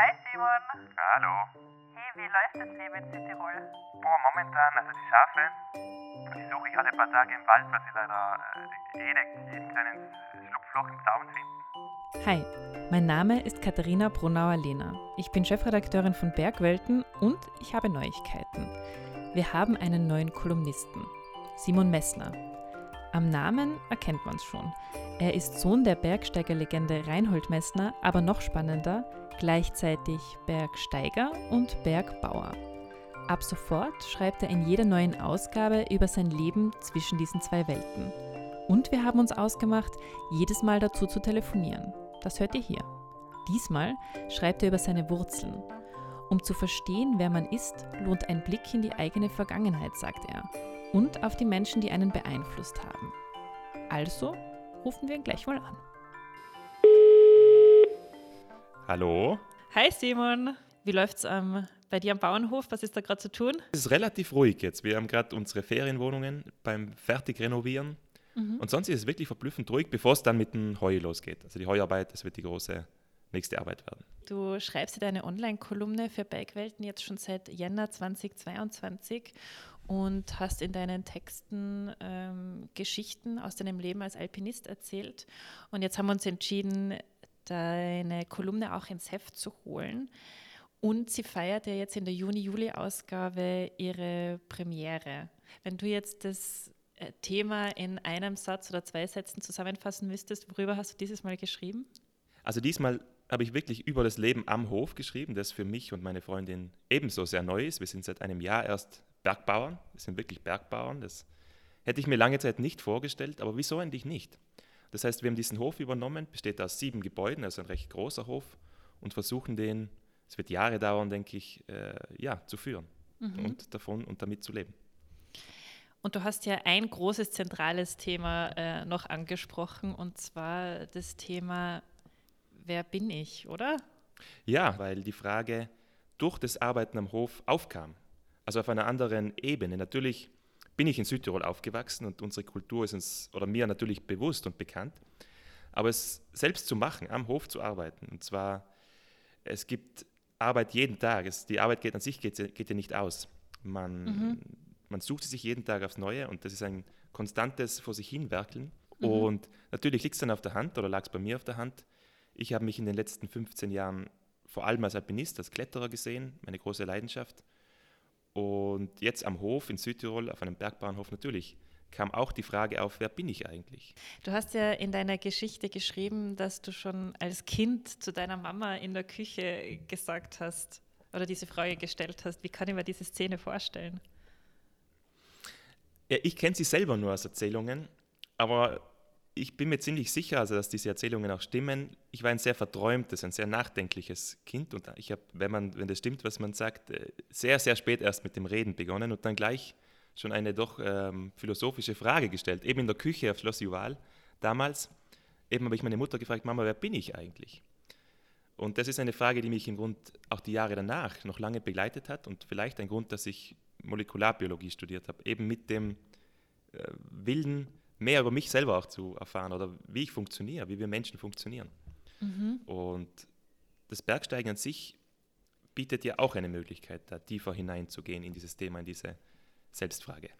Hi Simon. Hallo. Hey, wie läuft das Leben in Südtirol? Boah, momentan, also die Schafe, die suche ich alle paar Tage im Wald, weil sie leider äh, jede, jeden kleinen Schlupfloch im Zaun finden. Hi, mein Name ist Katharina Brunauer-Lehner. Ich bin Chefredakteurin von Bergwelten und ich habe Neuigkeiten. Wir haben einen neuen Kolumnisten, Simon Messner. Am Namen erkennt man es schon. Er ist Sohn der Bergsteigerlegende Reinhold Messner, aber noch spannender, gleichzeitig Bergsteiger und Bergbauer. Ab sofort schreibt er in jeder neuen Ausgabe über sein Leben zwischen diesen zwei Welten. Und wir haben uns ausgemacht, jedes Mal dazu zu telefonieren. Das hört ihr hier. Diesmal schreibt er über seine Wurzeln. Um zu verstehen, wer man ist, lohnt ein Blick in die eigene Vergangenheit, sagt er. Und auf die Menschen, die einen beeinflusst haben. Also rufen wir ihn gleich mal an. Hallo? Hi Simon, wie läuft's ähm, bei dir am Bauernhof? Was ist da gerade zu tun? Es ist relativ ruhig jetzt. Wir haben gerade unsere Ferienwohnungen beim Fertigrenovieren. Mhm. Und sonst ist es wirklich verblüffend ruhig, bevor es dann mit dem Heu losgeht. Also die Heuarbeit, das wird die große nächste Arbeit werden. Du schreibst ja deine Online-Kolumne für Bergwelten jetzt schon seit Jänner 2022 und hast in deinen Texten ähm, Geschichten aus deinem Leben als Alpinist erzählt. Und jetzt haben wir uns entschieden, deine Kolumne auch ins Heft zu holen. Und sie feiert ja jetzt in der Juni-Juli-Ausgabe ihre Premiere. Wenn du jetzt das äh, Thema in einem Satz oder zwei Sätzen zusammenfassen müsstest, worüber hast du dieses Mal geschrieben? Also diesmal habe ich wirklich über das Leben am Hof geschrieben, das für mich und meine Freundin ebenso sehr neu ist. Wir sind seit einem Jahr erst Bergbauern. Wir sind wirklich Bergbauern. Das hätte ich mir lange Zeit nicht vorgestellt, aber wieso eigentlich nicht? Das heißt, wir haben diesen Hof übernommen, besteht aus sieben Gebäuden, also ein recht großer Hof, und versuchen den, es wird Jahre dauern, denke ich, äh, ja, zu führen mhm. und davon und damit zu leben. Und du hast ja ein großes zentrales Thema äh, noch angesprochen, und zwar das Thema, wer bin ich, oder? Ja, weil die Frage durch das Arbeiten am Hof aufkam, also auf einer anderen Ebene. Natürlich bin ich in Südtirol aufgewachsen und unsere Kultur ist uns oder mir natürlich bewusst und bekannt. Aber es selbst zu machen, am Hof zu arbeiten, und zwar, es gibt Arbeit jeden Tag. Es, die Arbeit geht an sich geht, geht ja nicht aus. Man, mhm. man sucht sie sich jeden Tag aufs Neue und das ist ein konstantes vor sich hinwerkeln. Mhm. Und natürlich liegt es dann auf der Hand oder lag es bei mir auf der Hand. Ich habe mich in den letzten 15 Jahren vor allem als Alpinist, als Kletterer gesehen, meine große Leidenschaft. Und jetzt am Hof in Südtirol, auf einem Bergbahnhof natürlich, kam auch die Frage auf, wer bin ich eigentlich? Du hast ja in deiner Geschichte geschrieben, dass du schon als Kind zu deiner Mama in der Küche gesagt hast oder diese Frage gestellt hast. Wie kann ich mir diese Szene vorstellen? Ja, ich kenne sie selber nur aus Erzählungen, aber ich bin mir ziemlich sicher, also, dass diese Erzählungen auch stimmen. Ich war ein sehr verträumtes, ein sehr nachdenkliches Kind und ich habe, wenn, wenn das stimmt, was man sagt, äh, sehr, sehr spät erst mit dem Reden begonnen und dann gleich schon eine doch ähm, philosophische Frage gestellt, eben in der Küche auf Schloss Juval damals. Eben habe ich meine Mutter gefragt, Mama, wer bin ich eigentlich? Und das ist eine Frage, die mich im Grund auch die Jahre danach noch lange begleitet hat und vielleicht ein Grund, dass ich Molekularbiologie studiert habe, eben mit dem äh, Willen, mehr über mich selber auch zu erfahren oder wie ich funktioniere, wie wir Menschen funktionieren. Mhm. Und das Bergsteigen an sich bietet ja auch eine Möglichkeit, da tiefer hineinzugehen in dieses Thema, in diese Selbstfrage.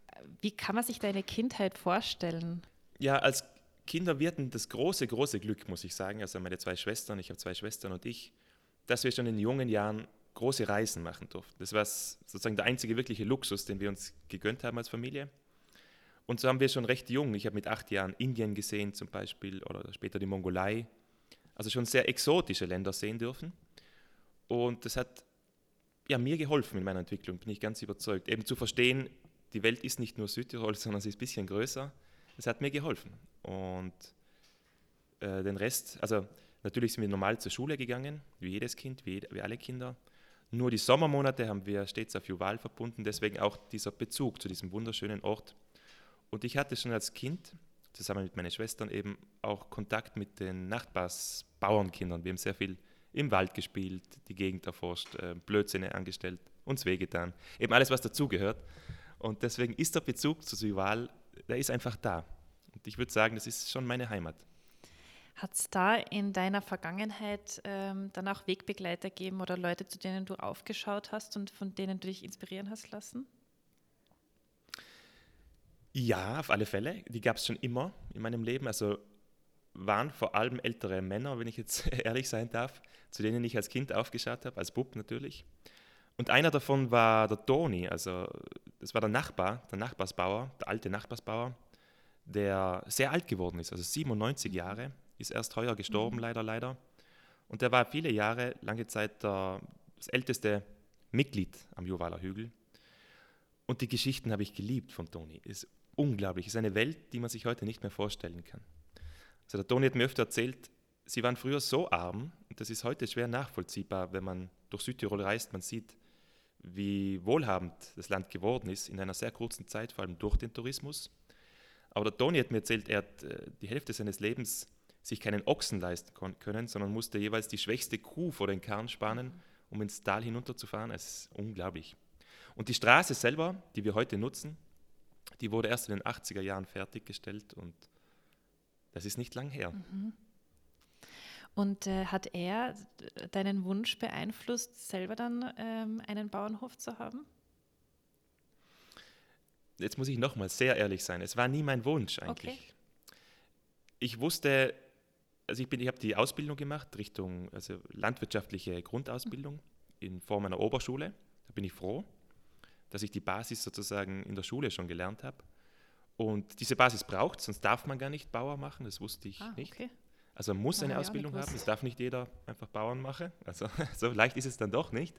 Wie kann man sich deine Kindheit vorstellen? Ja, als Kinder wir hatten das große, große Glück, muss ich sagen, also meine zwei Schwestern, ich habe zwei Schwestern und ich, dass wir schon in jungen Jahren große Reisen machen durften. Das war sozusagen der einzige wirkliche Luxus, den wir uns gegönnt haben als Familie. Und so haben wir schon recht jung, ich habe mit acht Jahren Indien gesehen zum Beispiel oder später die Mongolei, also schon sehr exotische Länder sehen dürfen. Und das hat ja, mir geholfen in meiner Entwicklung, bin ich ganz überzeugt. Eben zu verstehen, die Welt ist nicht nur Südtirol, sondern sie ist ein bisschen größer. Das hat mir geholfen. Und äh, den Rest, also natürlich sind wir normal zur Schule gegangen, wie jedes Kind, wie, wie alle Kinder. Nur die Sommermonate haben wir stets auf Juval verbunden, deswegen auch dieser Bezug zu diesem wunderschönen Ort und ich hatte schon als Kind, zusammen mit meinen Schwestern, eben auch Kontakt mit den Nachbarsbauernkindern. Wir haben sehr viel im Wald gespielt, die Gegend erforscht, äh, angestellt, uns wehgetan. Eben alles, was dazugehört. Und deswegen ist der Bezug zu Süval, der ist einfach da. Und ich würde sagen, das ist schon meine Heimat. Hat es da in deiner Vergangenheit ähm, dann auch Wegbegleiter gegeben oder Leute, zu denen du aufgeschaut hast und von denen du dich inspirieren hast lassen? Ja, auf alle Fälle. Die gab es schon immer in meinem Leben. Also waren vor allem ältere Männer, wenn ich jetzt ehrlich sein darf, zu denen ich als Kind aufgeschaut habe, als Bub natürlich. Und einer davon war der Toni, also das war der Nachbar, der Nachbarsbauer, der alte Nachbarsbauer, der sehr alt geworden ist, also 97 Jahre, ist erst heuer gestorben, mhm. leider, leider. Und der war viele Jahre, lange Zeit der, das älteste Mitglied am Juwaler Hügel. Und die Geschichten habe ich geliebt von Toni. Ist unglaublich, ist eine Welt, die man sich heute nicht mehr vorstellen kann. Also der Toni hat mir öfter erzählt, sie waren früher so arm, und das ist heute schwer nachvollziehbar, wenn man durch Südtirol reist, man sieht, wie wohlhabend das Land geworden ist in einer sehr kurzen Zeit, vor allem durch den Tourismus. Aber der Toni hat mir erzählt, er hat äh, die Hälfte seines Lebens sich keinen Ochsen leisten können, sondern musste jeweils die schwächste Kuh vor den Karren spannen, um ins Tal hinunterzufahren. Es ist unglaublich. Und die Straße selber, die wir heute nutzen, die wurde erst in den 80er Jahren fertiggestellt und das ist nicht lang her. Mhm. Und äh, hat er deinen Wunsch beeinflusst, selber dann ähm, einen Bauernhof zu haben? Jetzt muss ich nochmal sehr ehrlich sein. Es war nie mein Wunsch eigentlich. Okay. Ich wusste, also ich, ich habe die Ausbildung gemacht Richtung also landwirtschaftliche Grundausbildung in Form einer Oberschule. Da bin ich froh, dass ich die Basis sozusagen in der Schule schon gelernt habe. Und diese Basis braucht, sonst darf man gar nicht Bauer machen, das wusste ich ah, nicht. Okay. Also man muss eine Ausbildung haben, es darf nicht jeder einfach Bauern machen. Also so leicht ist es dann doch nicht.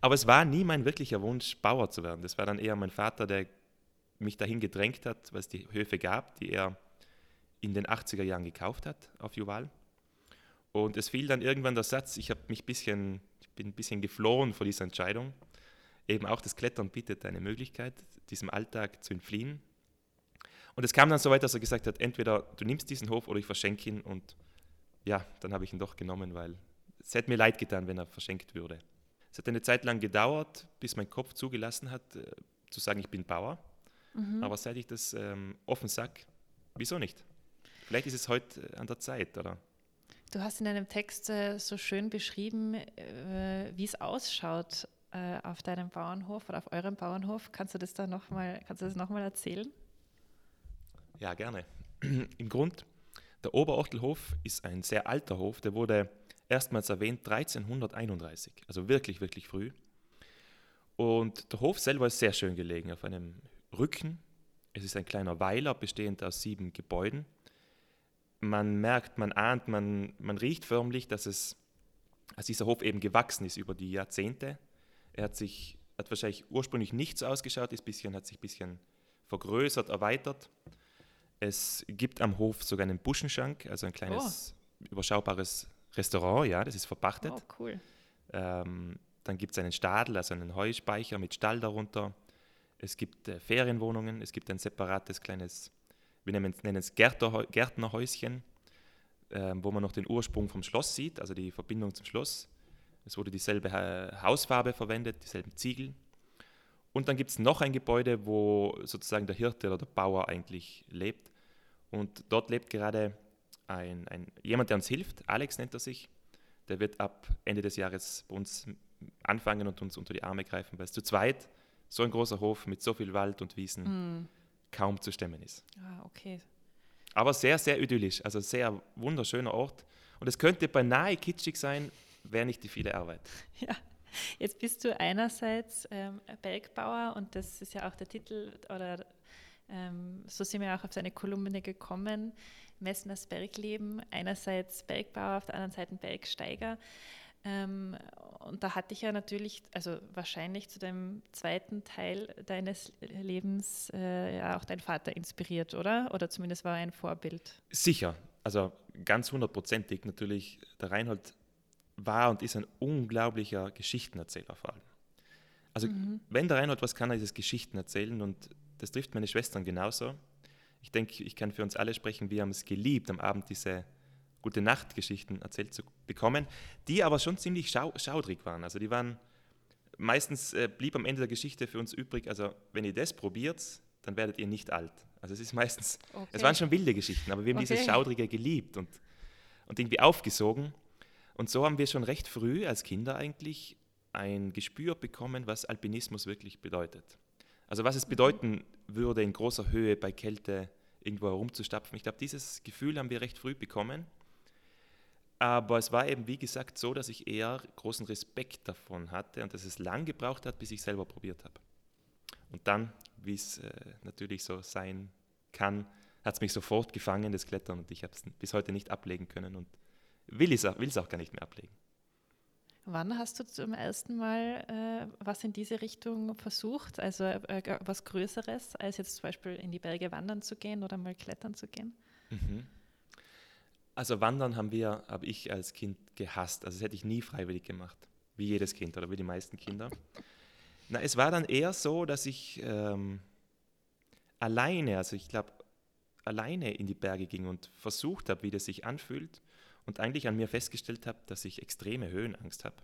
Aber es war nie mein wirklicher Wunsch, Bauer zu werden. Das war dann eher mein Vater, der mich dahin gedrängt hat, weil es die Höfe gab, die er in den 80er Jahren gekauft hat auf Juval. Und es fiel dann irgendwann der Satz, ich, mich bisschen, ich bin ein bisschen geflohen vor dieser Entscheidung. Eben auch das Klettern bietet eine Möglichkeit, diesem Alltag zu entfliehen, und es kam dann so weit, dass er gesagt hat, entweder du nimmst diesen Hof oder ich verschenke ihn. Und ja, dann habe ich ihn doch genommen, weil es hätte mir leid getan, wenn er verschenkt würde. Es hat eine Zeit lang gedauert, bis mein Kopf zugelassen hat, äh, zu sagen, ich bin Bauer. Mhm. Aber seit ich das ähm, offen sage, wieso nicht? Vielleicht ist es heute äh, an der Zeit, oder? Du hast in einem Text äh, so schön beschrieben, äh, wie es ausschaut äh, auf deinem Bauernhof oder auf eurem Bauernhof. Kannst du das da noch mal, kannst du das nochmal erzählen? Ja, gerne. Im Grund, der Oberortelhof ist ein sehr alter Hof, der wurde erstmals erwähnt 1331, also wirklich, wirklich früh. Und der Hof selber ist sehr schön gelegen, auf einem Rücken. Es ist ein kleiner Weiler, bestehend aus sieben Gebäuden. Man merkt, man ahnt, man, man riecht förmlich, dass, es, dass dieser Hof eben gewachsen ist über die Jahrzehnte. Er hat sich hat wahrscheinlich ursprünglich nicht so ausgeschaut, ist bisschen, hat sich ein bisschen vergrößert, erweitert. Es gibt am Hof sogar einen Buschenschank, also ein kleines oh. überschaubares Restaurant, ja, das ist verpachtet. Oh, cool. Ähm, dann gibt es einen Stadel, also einen Heuspeicher mit Stall darunter. Es gibt äh, Ferienwohnungen, es gibt ein separates kleines, wir nennen es Gärtnerhäuschen, äh, wo man noch den Ursprung vom Schloss sieht, also die Verbindung zum Schloss. Es wurde dieselbe Hausfarbe verwendet, dieselben Ziegel. Und dann gibt es noch ein Gebäude, wo sozusagen der Hirte oder der Bauer eigentlich lebt. Und dort lebt gerade ein, ein, jemand, der uns hilft. Alex nennt er sich. Der wird ab Ende des Jahres bei uns anfangen und uns unter die Arme greifen, weil es zu zweit so ein großer Hof mit so viel Wald und Wiesen mm. kaum zu stemmen ist. Ah, okay. Aber sehr, sehr idyllisch, also sehr wunderschöner Ort. Und es könnte beinahe kitschig sein, wäre nicht die viele Arbeit. Ja. Jetzt bist du einerseits ähm, Bergbauer und das ist ja auch der Titel oder ähm, so sind wir auch auf seine Kolumne gekommen, Messners Bergleben, einerseits Bergbauer, auf der anderen Seite Bergsteiger. Ähm, und da hatte ich ja natürlich, also wahrscheinlich zu dem zweiten Teil deines Lebens äh, ja auch dein Vater inspiriert, oder? Oder zumindest war er ein Vorbild. Sicher, also ganz hundertprozentig natürlich. Der Reinhold war und ist ein unglaublicher Geschichtenerzähler vor allem. Also mhm. wenn der Reinhold was kann, ist es Geschichten erzählen und das trifft meine Schwestern genauso. Ich denke, ich kann für uns alle sprechen, wir haben es geliebt, am Abend diese gute Nachtgeschichten erzählt zu bekommen, die aber schon ziemlich schau schaudrig waren. Also die waren, meistens äh, blieb am Ende der Geschichte für uns übrig, also wenn ihr das probiert, dann werdet ihr nicht alt. Also es ist meistens, okay. es waren schon wilde Geschichten, aber wir haben okay. dieses Schaudrige geliebt und und irgendwie aufgesogen. Und so haben wir schon recht früh als Kinder eigentlich ein Gespür bekommen, was Alpinismus wirklich bedeutet. Also was es bedeuten würde, in großer Höhe bei Kälte irgendwo herumzustapfen. Ich glaube, dieses Gefühl haben wir recht früh bekommen. Aber es war eben, wie gesagt, so, dass ich eher großen Respekt davon hatte und dass es lang gebraucht hat, bis ich selber probiert habe. Und dann, wie es äh, natürlich so sein kann, hat es mich sofort gefangen, das Klettern, und ich habe es bis heute nicht ablegen können und will es auch, auch gar nicht mehr ablegen. Wann hast du zum ersten Mal äh, was in diese Richtung versucht, also äh, was Größeres, als jetzt zum Beispiel in die Berge wandern zu gehen oder mal klettern zu gehen? Mhm. Also Wandern haben wir, habe ich als Kind gehasst. Also das hätte ich nie freiwillig gemacht, wie jedes Kind oder wie die meisten Kinder. Na, es war dann eher so, dass ich ähm, alleine, also ich glaube, alleine in die Berge ging und versucht habe, wie das sich anfühlt und eigentlich an mir festgestellt habe, dass ich extreme Höhenangst habe.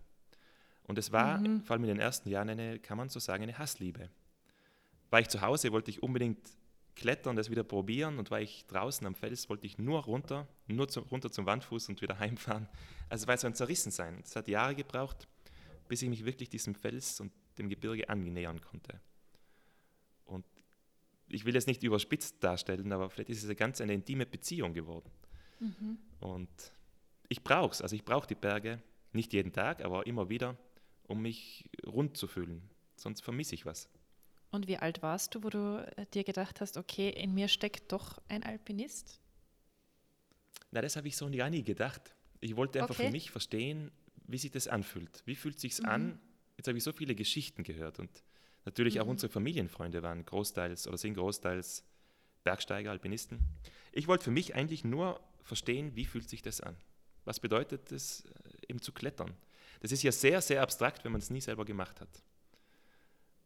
Und es war mhm. vor allem in den ersten Jahren eine, kann man so sagen, eine Hassliebe. War ich zu Hause, wollte ich unbedingt klettern, das wieder probieren und war ich draußen am Fels, wollte ich nur runter, nur zu, runter zum Wandfuß und wieder heimfahren. Also es war so ein Zerrissensein. Es hat Jahre gebraucht, bis ich mich wirklich diesem Fels und dem Gebirge annähern konnte. Und ich will es nicht überspitzt darstellen, aber vielleicht ist es ganz eine intime Beziehung geworden. Mhm. Und ich brauche es. Also ich brauche die Berge, nicht jeden Tag, aber immer wieder, um mich rund zu fühlen. Sonst vermisse ich was. Und wie alt warst du, wo du äh, dir gedacht hast, okay, in mir steckt doch ein Alpinist? Na, das habe ich so gar nie gedacht. Ich wollte einfach okay. für mich verstehen, wie sich das anfühlt. Wie fühlt es sich mhm. an? Jetzt habe ich so viele Geschichten gehört und natürlich mhm. auch unsere Familienfreunde waren großteils oder sind großteils Bergsteiger, Alpinisten. Ich wollte für mich eigentlich nur verstehen, wie fühlt sich das an? Was bedeutet es, äh, eben zu klettern? Das ist ja sehr, sehr abstrakt, wenn man es nie selber gemacht hat.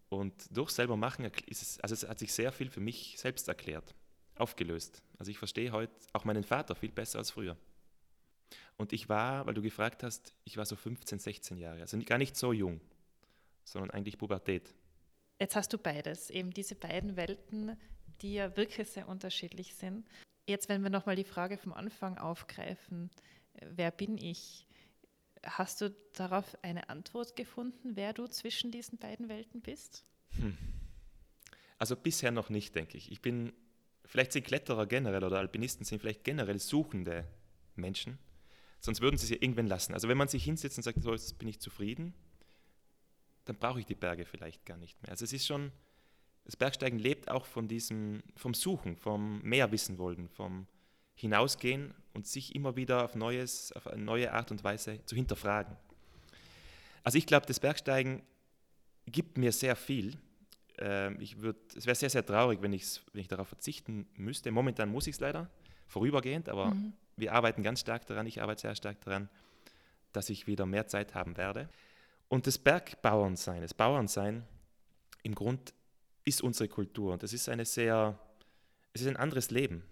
Und durch selber machen ist es, also es hat sich sehr viel für mich selbst erklärt, aufgelöst. Also ich verstehe heute auch meinen Vater viel besser als früher. Und ich war, weil du gefragt hast, ich war so 15, 16 Jahre, also gar nicht so jung, sondern eigentlich Pubertät. Jetzt hast du beides, eben diese beiden Welten, die ja wirklich sehr unterschiedlich sind. Jetzt, wenn wir nochmal die Frage vom Anfang aufgreifen, wer bin ich? Hast du darauf eine Antwort gefunden, wer du zwischen diesen beiden Welten bist? Hm. Also bisher noch nicht, denke ich. Ich bin, vielleicht sind Kletterer generell oder Alpinisten sind vielleicht generell suchende Menschen, sonst würden sie es ja irgendwann lassen. Also wenn man sich hinsetzt und sagt, so, jetzt bin ich zufrieden, dann brauche ich die Berge vielleicht gar nicht mehr. Also es ist schon, das Bergsteigen lebt auch von diesem, vom Suchen, vom mehr wissen wollen, vom hinausgehen und sich immer wieder auf, Neues, auf eine neue Art und Weise zu hinterfragen. Also ich glaube, das Bergsteigen gibt mir sehr viel. Ähm, ich würd, es wäre sehr, sehr traurig, wenn, wenn ich darauf verzichten müsste. Momentan muss ich es leider, vorübergehend, aber mhm. wir arbeiten ganz stark daran, ich arbeite sehr stark daran, dass ich wieder mehr Zeit haben werde. Und das Bergbauernsein, das Bauernsein im Grund ist unsere Kultur und das ist eine sehr, es ist ein anderes Leben.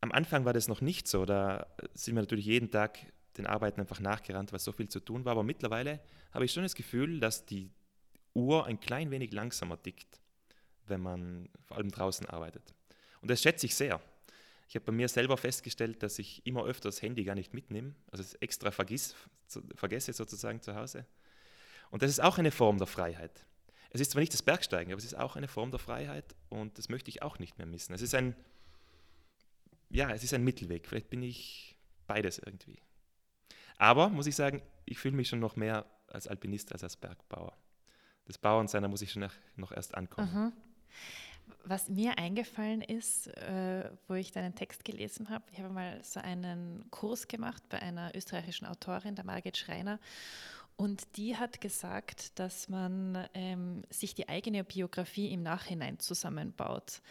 Am Anfang war das noch nicht so, da sind wir natürlich jeden Tag den Arbeiten einfach nachgerannt, weil so viel zu tun war, aber mittlerweile habe ich schon das Gefühl, dass die Uhr ein klein wenig langsamer tickt, wenn man vor allem draußen arbeitet. Und das schätze ich sehr. Ich habe bei mir selber festgestellt, dass ich immer öfter das Handy gar nicht mitnehme, also es extra vergiss, vergesse sozusagen zu Hause. Und das ist auch eine Form der Freiheit. Es ist zwar nicht das Bergsteigen, aber es ist auch eine Form der Freiheit und das möchte ich auch nicht mehr missen. Es ist ein, ja, es ist ein Mittelweg. Vielleicht bin ich beides irgendwie. Aber muss ich sagen, ich fühle mich schon noch mehr als Alpinist als als Bergbauer. Das Bauernsein, da muss ich schon noch, erst ankommen. Mhm. Was mir eingefallen ist, äh, wo ich deinen Text gelesen habe, ich habe mal so einen Kurs gemacht bei einer österreichischen Autorin, der Margit Schreiner. Und die hat gesagt, dass man ähm, sich die eigene Biografie im Nachhinein zusammenbaut.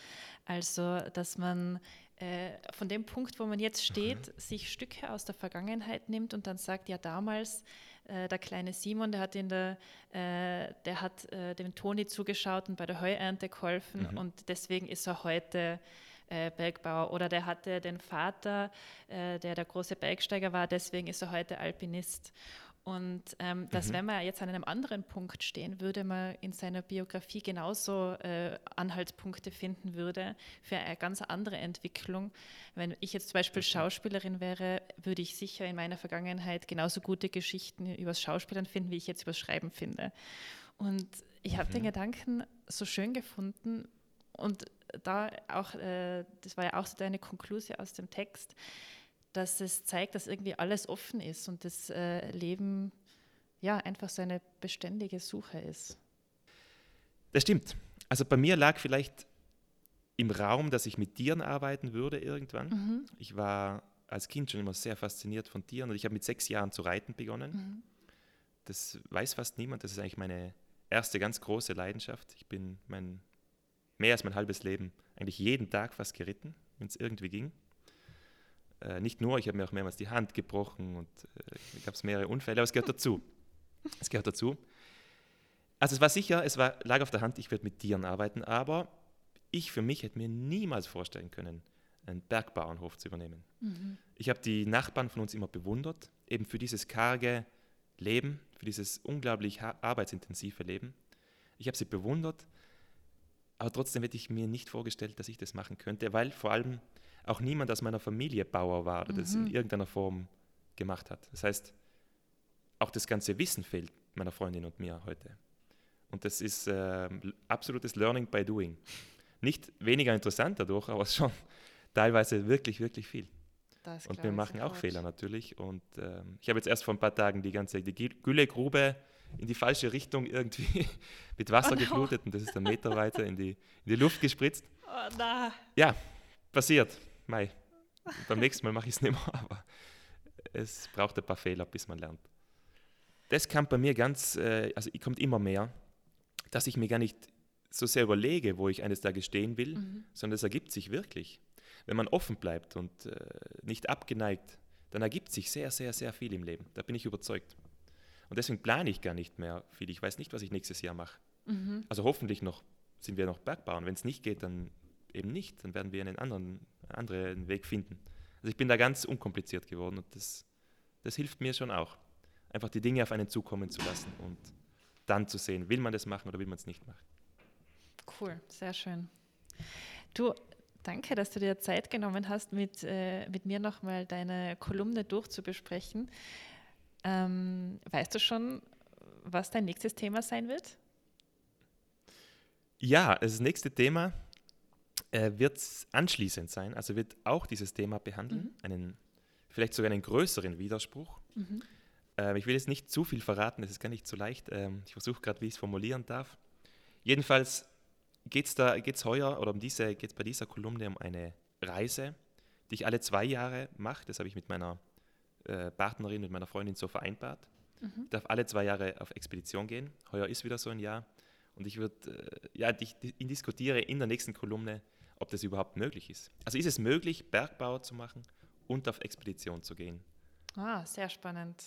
Also, dass man äh, von dem Punkt, wo man jetzt steht, mhm. sich Stücke aus der Vergangenheit nimmt und dann sagt, ja damals äh, der kleine Simon, der hat in der, äh, der hat äh, dem Toni zugeschaut und bei der Heuernte geholfen mhm. und deswegen ist er heute äh, Bergbauer oder der hatte den Vater, äh, der der große Bergsteiger war, deswegen ist er heute Alpinist. Und ähm, dass, Mhm. wenn man jetzt an einem anderen Punkt stehen würde, man in seiner Biografie genauso äh, Anhaltspunkte finden würde für eine ganz andere Entwicklung. Wenn ich jetzt zum Beispiel Schauspielerin wäre, würde ich sicher in meiner Vergangenheit genauso gute Geschichten übers Schauspielern finden, wie ich jetzt übers Schreiben finde. Und ich habe den Gedanken so schön gefunden und da auch, äh, das war ja auch so deine Konklusion aus dem Text, dass es zeigt, dass irgendwie alles offen ist und das äh, Leben ja einfach so eine beständige Suche ist. Das stimmt. Also bei mir lag vielleicht im Raum, dass ich mit Tieren arbeiten würde irgendwann. Mhm. Ich war als Kind schon immer sehr fasziniert von Tieren und ich habe mit sechs Jahren zu reiten begonnen. Mhm. Das weiß fast niemand. Das ist eigentlich meine erste ganz große Leidenschaft. Ich bin mein, mehr als mein halbes Leben eigentlich jeden Tag fast geritten, wenn es irgendwie ging. Äh, nicht nur, ich habe mir auch mehrmals die Hand gebrochen und äh, gab es mehrere Unfälle, aber es gehört dazu. Es gehört dazu. Also es war sicher, es war, lag auf der Hand, ich werde mit Tieren arbeiten, aber ich für mich hätte mir niemals vorstellen können, einen Bergbauernhof zu übernehmen. Mhm. Ich habe die Nachbarn von uns immer bewundert, eben für dieses karge Leben, für dieses unglaublich arbeitsintensive Leben. Ich habe sie bewundert, aber trotzdem hätte ich mir nicht vorgestellt, dass ich das machen könnte, weil vor allem auch niemand aus meiner Familie Bauer war oder das in Mhm. irgendeiner Form gemacht hat. Das heißt, auch das ganze Wissen fehlt meiner Freundin und mir heute. Und das ist ähm, absolutes Learning by Doing. Nicht weniger interessant dadurch, aber schon teilweise wirklich, wirklich viel. Und wir machen auch. Fehler natürlich. Und ähm, ich habe jetzt erst vor ein paar Tagen die ganze die Gü- Güllegrube in die falsche Richtung irgendwie mit Wasser Oh no. geflutet und das ist dann Meter weiter in die, in die Luft gespritzt. Oh. Ja, passiert. Mei. Beim nächsten Mal mache ich es nicht mehr, aber es braucht ein paar Fehler, bis man lernt. Das kam bei mir ganz, äh, also kommt immer mehr, dass ich mir gar nicht so sehr überlege, wo ich eines Tages stehen will, Mhm. sondern es ergibt sich wirklich. Wenn man offen bleibt und äh, nicht abgeneigt, dann ergibt sich sehr, sehr, sehr viel im Leben. Da bin ich überzeugt. Und deswegen plane ich gar nicht mehr viel. Ich weiß nicht, was ich nächstes Jahr mache. Mhm. Also hoffentlich noch sind wir noch Bergbauern. Wenn es nicht geht, dann eben nicht. Dann werden wir einen anderen, anderen Weg finden. Also ich bin da ganz unkompliziert geworden und das, das hilft mir schon auch. Einfach die Dinge auf einen zukommen zu lassen und dann zu sehen, will man das machen oder will man es nicht machen. Cool, sehr schön. Du, danke, dass du dir Zeit genommen hast, mit, äh, mit mir nochmal deine Kolumne durchzubesprechen. Ähm, weißt du schon, was dein nächstes Thema sein wird? Ja, das nächste Thema äh, wird anschließend sein, also wird auch dieses Thema behandeln, einen, vielleicht sogar einen größeren Widerspruch. Mhm. Ähm, ich will jetzt nicht zu viel verraten, das ist gar nicht so leicht. Ähm, ich versuche gerade, wie ich es formulieren darf. Jedenfalls geht es da geht's heuer oder um diese, geht's bei dieser Kolumne um eine Reise, die ich alle zwei Jahre mache. Das habe ich mit meiner äh, Partnerin, mit meiner Freundin so vereinbart. Mhm. Ich darf alle zwei Jahre auf Expedition gehen. Heuer ist wieder so ein Jahr. Und ich würde, äh, ja, ich, ich diskutiere in der nächsten Kolumne, ob das überhaupt möglich ist. Also ist es möglich, Bergbau zu machen und auf Expedition zu gehen? Ah, sehr spannend.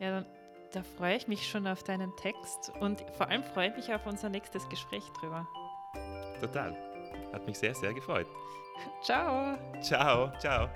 Ja, dann, da freue ich mich schon auf deinen Text und vor allem freue ich mich auf unser nächstes Gespräch drüber. Total. Hat mich sehr, sehr gefreut. Ciao! Ciao, ciao.